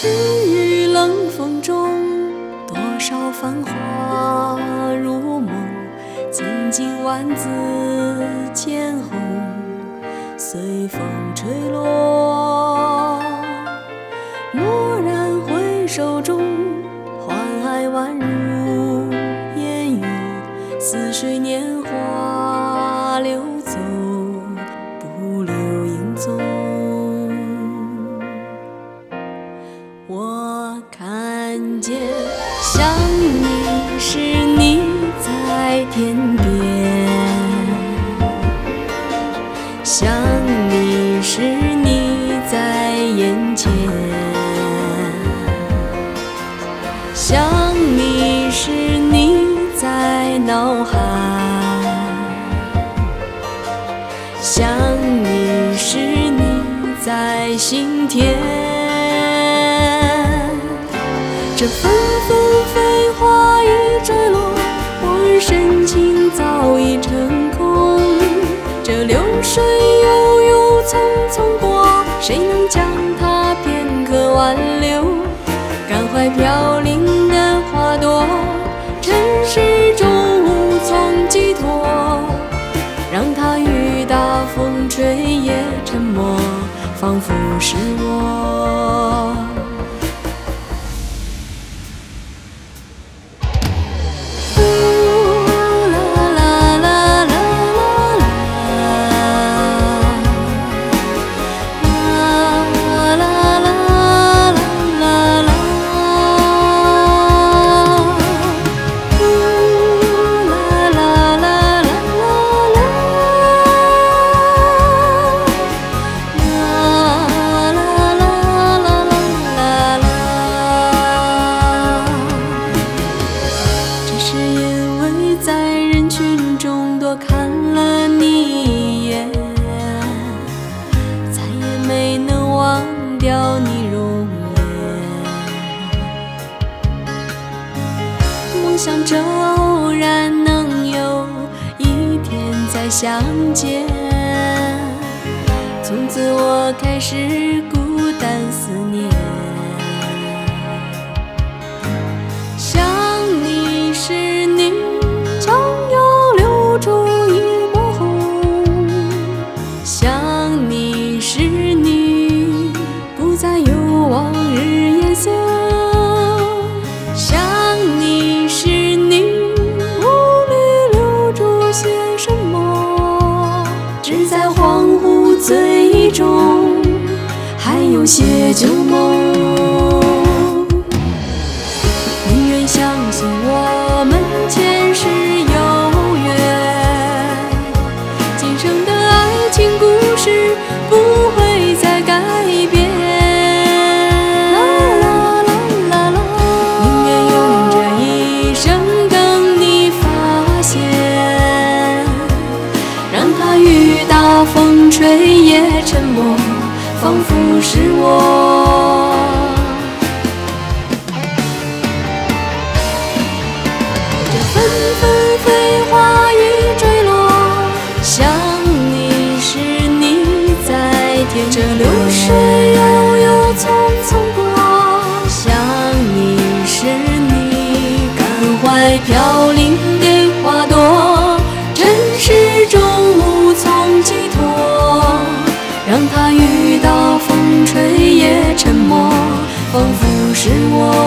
细雨冷风中，多少繁华如梦。曾经万紫千红，随风吹落。蓦然回首中，欢爱宛如烟云，似水年华流看见，想你时你在天边，想你时你在眼前，想这纷纷飞花已坠落，往日深情早已成空。这流水悠悠匆匆过，谁能将它片刻挽留？感怀飘零的花朵，尘世中无从寄托。让它雨打风吹也沉默，仿佛是我。梦想着偶然能有一天再相见，从此我开始孤单思念。旧梦。宁愿相信我们前世有缘，今生的爱情故事不会再改变。啦啦啦啦啦，宁愿用这一生等你发现，让它雨打风吹也沉默，仿佛是我。是我。